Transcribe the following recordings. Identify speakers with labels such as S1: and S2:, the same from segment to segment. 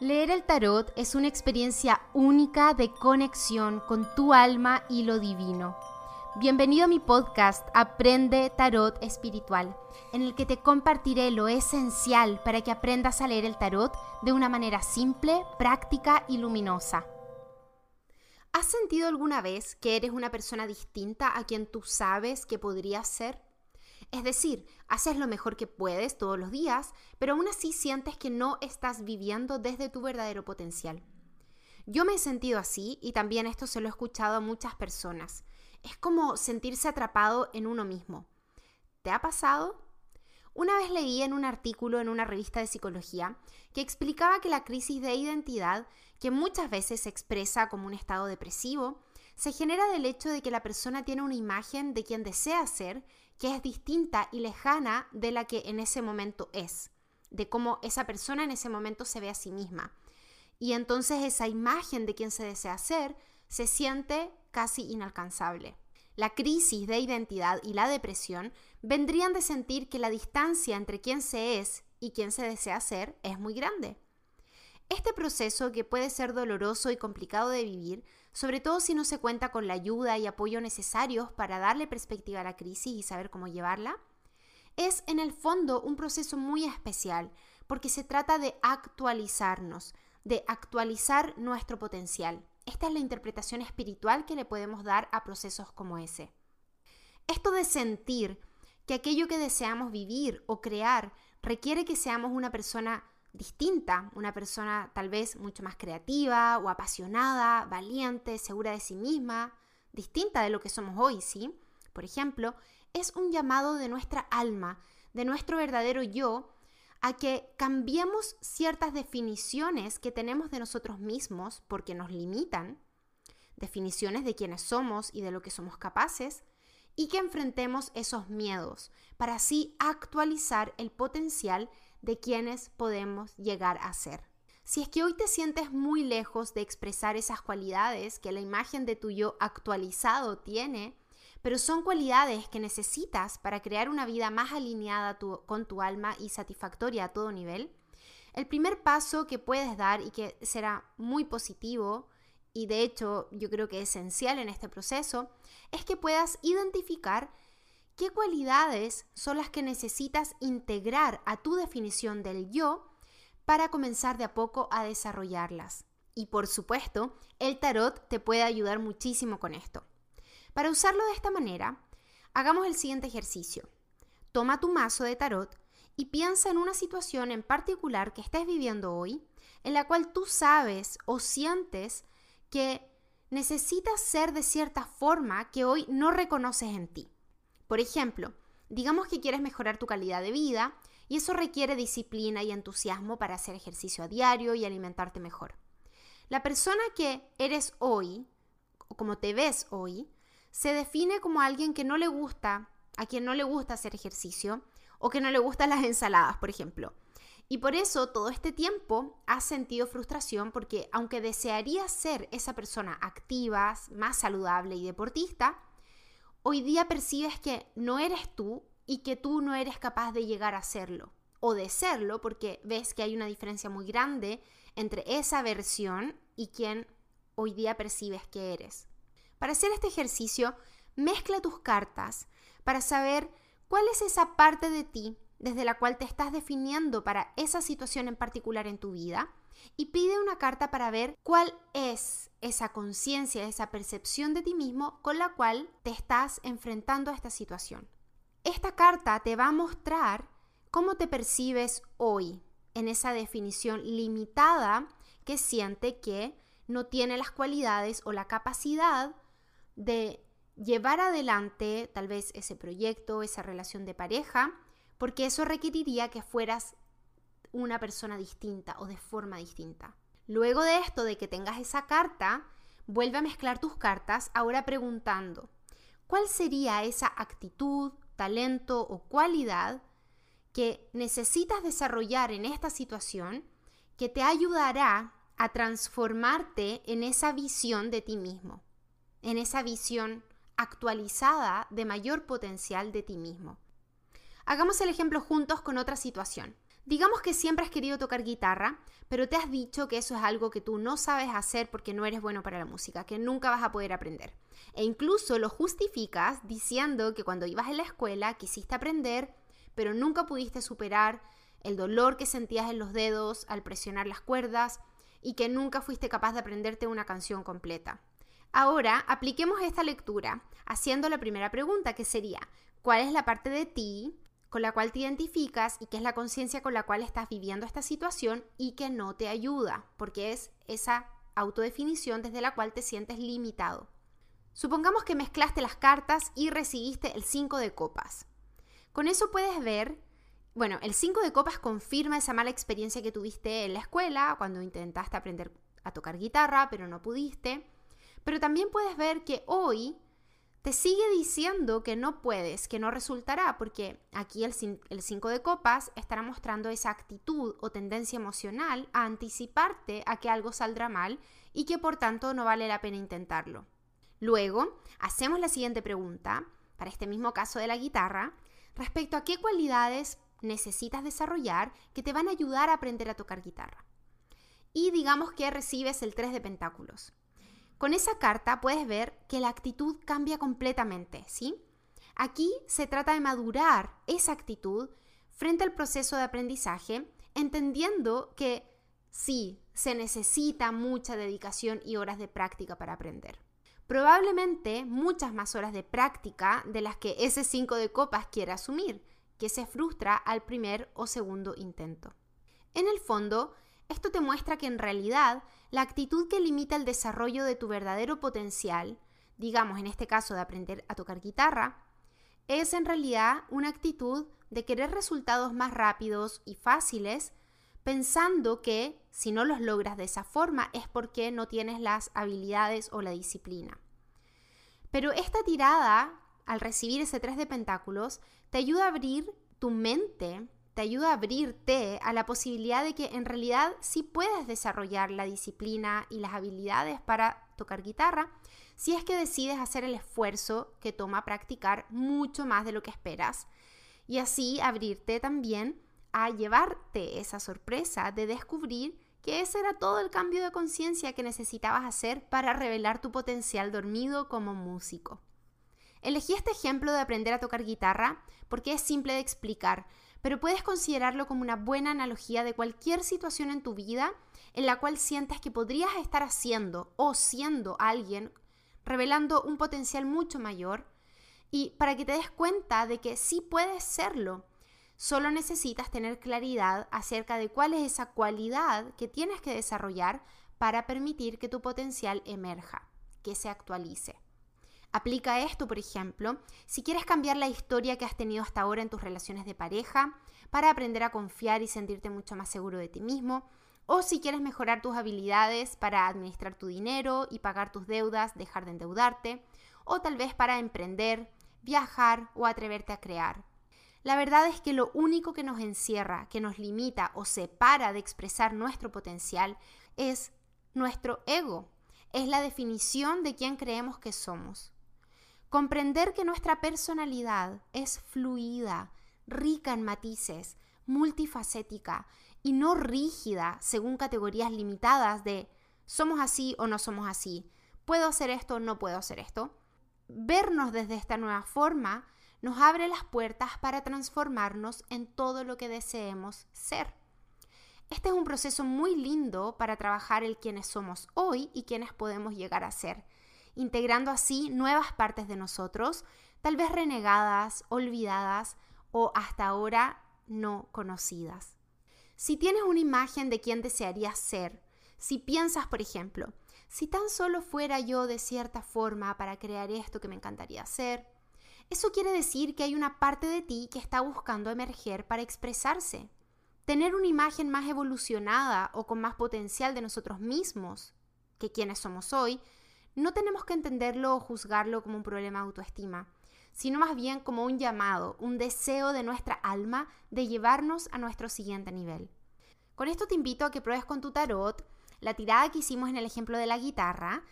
S1: Leer el tarot es una experiencia única de conexión con tu alma y lo divino. Bienvenido a mi podcast Aprende Tarot Espiritual, en el que te compartiré lo esencial para que aprendas a leer el tarot de una manera simple, práctica y luminosa. ¿Has sentido alguna vez que eres una persona distinta a quien tú sabes que podrías ser? Es decir, haces lo mejor que puedes todos los días, pero aún así sientes que no estás viviendo desde tu verdadero potencial. Yo me he sentido así y también esto se lo he escuchado a muchas personas. Es como sentirse atrapado en uno mismo. ¿Te ha pasado? Una vez leí en un artículo en una revista de psicología que explicaba que la crisis de identidad, que muchas veces se expresa como un estado depresivo, se genera del hecho de que la persona tiene una imagen de quien desea ser que es distinta y lejana de la que en ese momento es, de cómo esa persona en ese momento se ve a sí misma. Y entonces esa imagen de quien se desea ser se siente casi inalcanzable. La crisis de identidad y la depresión vendrían de sentir que la distancia entre quien se es y quien se desea ser es muy grande. Este proceso, que puede ser doloroso y complicado de vivir, sobre todo si no se cuenta con la ayuda y apoyo necesarios para darle perspectiva a la crisis y saber cómo llevarla, es en el fondo un proceso muy especial, porque se trata de actualizarnos, de actualizar nuestro potencial. Esta es la interpretación espiritual que le podemos dar a procesos como ese. Esto de sentir que aquello que deseamos vivir o crear requiere que seamos una persona distinta, una persona tal vez mucho más creativa o apasionada, valiente, segura de sí misma, distinta de lo que somos hoy, ¿sí? Por ejemplo, es un llamado de nuestra alma, de nuestro verdadero yo, a que cambiemos ciertas definiciones que tenemos de nosotros mismos porque nos limitan, definiciones de quiénes somos y de lo que somos capaces, y que enfrentemos esos miedos para así actualizar el potencial de quienes podemos llegar a ser. Si es que hoy te sientes muy lejos de expresar esas cualidades que la imagen de tu yo actualizado tiene, pero son cualidades que necesitas para crear una vida más alineada con tu alma y satisfactoria a todo nivel, el primer paso que puedes dar y que será muy positivo y de hecho yo creo que es esencial en este proceso, es que puedas identificar ¿Qué cualidades son las que necesitas integrar a tu definición del yo para comenzar de a poco a desarrollarlas? Y por supuesto, el tarot te puede ayudar muchísimo con esto. Para usarlo de esta manera, hagamos el siguiente ejercicio. Toma tu mazo de tarot y piensa en una situación en particular que estés viviendo hoy, en la cual tú sabes o sientes que necesitas ser de cierta forma que hoy no reconoces en ti. Por ejemplo, digamos que quieres mejorar tu calidad de vida y eso requiere disciplina y entusiasmo para hacer ejercicio a diario y alimentarte mejor. La persona que eres hoy, o como te ves hoy, se define como alguien que no le gusta, a quien no le gusta hacer ejercicio, o que no le gustan las ensaladas, por ejemplo. Y por eso todo este tiempo has sentido frustración porque aunque desearías ser esa persona activa, más saludable y deportista, hoy día percibes que no eres tú y que tú no eres capaz de llegar a serlo o de serlo porque ves que hay una diferencia muy grande entre esa versión y quien hoy día percibes que eres. Para hacer este ejercicio, mezcla tus cartas para saber cuál es esa parte de ti desde la cual te estás definiendo para esa situación en particular en tu vida y pide una carta para ver cuál es esa conciencia, esa percepción de ti mismo con la cual te estás enfrentando a esta situación. Esta carta te va a mostrar cómo te percibes hoy en esa definición limitada que siente que no tiene las cualidades o la capacidad de llevar adelante tal vez ese proyecto, esa relación de pareja, porque eso requeriría que fueras una persona distinta o de forma distinta. Luego de esto, de que tengas esa carta, vuelve a mezclar tus cartas, ahora preguntando, ¿cuál sería esa actitud, talento o cualidad que necesitas desarrollar en esta situación que te ayudará a transformarte en esa visión de ti mismo, en esa visión actualizada de mayor potencial de ti mismo? Hagamos el ejemplo juntos con otra situación. Digamos que siempre has querido tocar guitarra, pero te has dicho que eso es algo que tú no sabes hacer porque no eres bueno para la música, que nunca vas a poder aprender. E incluso lo justificas diciendo que cuando ibas en la escuela quisiste aprender, pero nunca pudiste superar el dolor que sentías en los dedos al presionar las cuerdas y que nunca fuiste capaz de aprenderte una canción completa. Ahora apliquemos esta lectura haciendo la primera pregunta que sería, ¿cuál es la parte de ti con la cual te identificas y qué es la conciencia con la cual estás viviendo esta situación y que no te ayuda? Porque es esa autodefinición desde la cual te sientes limitado. Supongamos que mezclaste las cartas y recibiste el 5 de copas. Con eso puedes ver bueno, el 5 de copas confirma esa mala experiencia que tuviste en la escuela cuando intentaste aprender a tocar guitarra, pero no pudiste. Pero también puedes ver que hoy te sigue diciendo que no puedes, que no resultará, porque aquí el 5 de copas estará mostrando esa actitud o tendencia emocional a anticiparte a que algo saldrá mal y que por tanto no vale la pena intentarlo. Luego, hacemos la siguiente pregunta, para este mismo caso de la guitarra, respecto a qué cualidades necesitas desarrollar que te van a ayudar a aprender a tocar guitarra. Y digamos que recibes el 3 de pentáculos. Con esa carta puedes ver que la actitud cambia completamente, ¿sí? Aquí se trata de madurar esa actitud frente al proceso de aprendizaje, entendiendo que sí, se necesita mucha dedicación y horas de práctica para aprender. Probablemente muchas más horas de práctica de las que ese 5 de copas quiere asumir, que se frustra al primer o segundo intento. En el fondo, esto te muestra que en realidad la actitud que limita el desarrollo de tu verdadero potencial, digamos en este caso de aprender a tocar guitarra, es en realidad una actitud de querer resultados más rápidos y fáciles, pensando que si no los logras de esa forma es porque no tienes las habilidades o la disciplina. Pero esta tirada al recibir ese 3 de pentáculos, te ayuda a abrir tu mente, te ayuda a abrirte a la posibilidad de que en realidad sí puedes desarrollar la disciplina y las habilidades para tocar guitarra si es que decides hacer el esfuerzo que toma practicar mucho más de lo que esperas y así abrirte también a llevarte esa sorpresa de descubrir que ese era todo el cambio de conciencia que necesitabas hacer para revelar tu potencial dormido como músico. Elegí este ejemplo de aprender a tocar guitarra porque es simple de explicar, pero puedes considerarlo como una buena analogía de cualquier situación en tu vida en la cual sientes que podrías estar haciendo o siendo alguien revelando un potencial mucho mayor y para que te des cuenta de que sí puedes serlo. Solo necesitas tener claridad acerca de cuál es esa cualidad que tienes que desarrollar para permitir que tu potencial emerja, que se actualice. Aplica esto, por ejemplo, si quieres cambiar la historia que has tenido hasta ahora en tus relaciones de pareja, para aprender a confiar y sentirte mucho más seguro de ti mismo, o si quieres mejorar tus habilidades para administrar tu dinero y pagar tus deudas, dejar de endeudarte, o tal vez para emprender, viajar o atreverte a crear. La verdad es que lo único que nos encierra, que nos limita o separa de expresar nuestro potencial es nuestro ego, es la definición de quién creemos que somos. Comprender que nuestra personalidad es fluida, rica en matices, multifacética y no rígida según categorías limitadas de somos así o no somos así, puedo hacer esto o no puedo hacer esto. Vernos desde esta nueva forma nos abre las puertas para transformarnos en todo lo que deseemos ser. Este es un proceso muy lindo para trabajar el quienes somos hoy y quienes podemos llegar a ser integrando así nuevas partes de nosotros, tal vez renegadas, olvidadas o hasta ahora no conocidas. Si tienes una imagen de quién desearías ser, si piensas, por ejemplo, si tan solo fuera yo de cierta forma para crear esto que me encantaría hacer, eso quiere decir que hay una parte de ti que está buscando emerger para expresarse. Tener una imagen más evolucionada o con más potencial de nosotros mismos que quienes somos hoy no tenemos que entenderlo o juzgarlo como un problema de autoestima, sino más bien como un llamado, un deseo de nuestra alma de llevarnos a nuestro siguiente nivel. Con esto te invito a que pruebes con tu tarot la tirada que hicimos en el ejemplo de la guitarra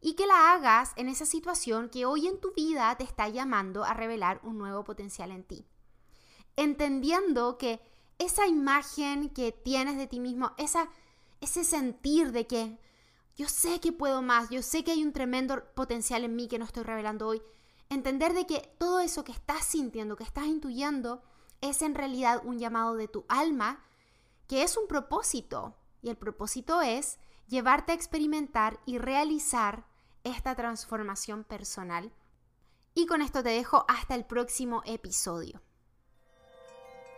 S1: y que la hagas en esa situación que hoy en tu vida te está llamando a revelar un nuevo potencial en ti. Entendiendo que esa imagen que tienes de ti mismo, esa, ese sentir de que yo sé que puedo más, yo sé que hay un tremendo potencial en mí que no estoy revelando hoy. Entender de que todo eso que estás sintiendo, que estás intuyendo, es en realidad un llamado de tu alma, que es un propósito. Y el propósito es llevarte a experimentar y realizar esta transformación personal. Y con esto te dejo hasta el próximo episodio.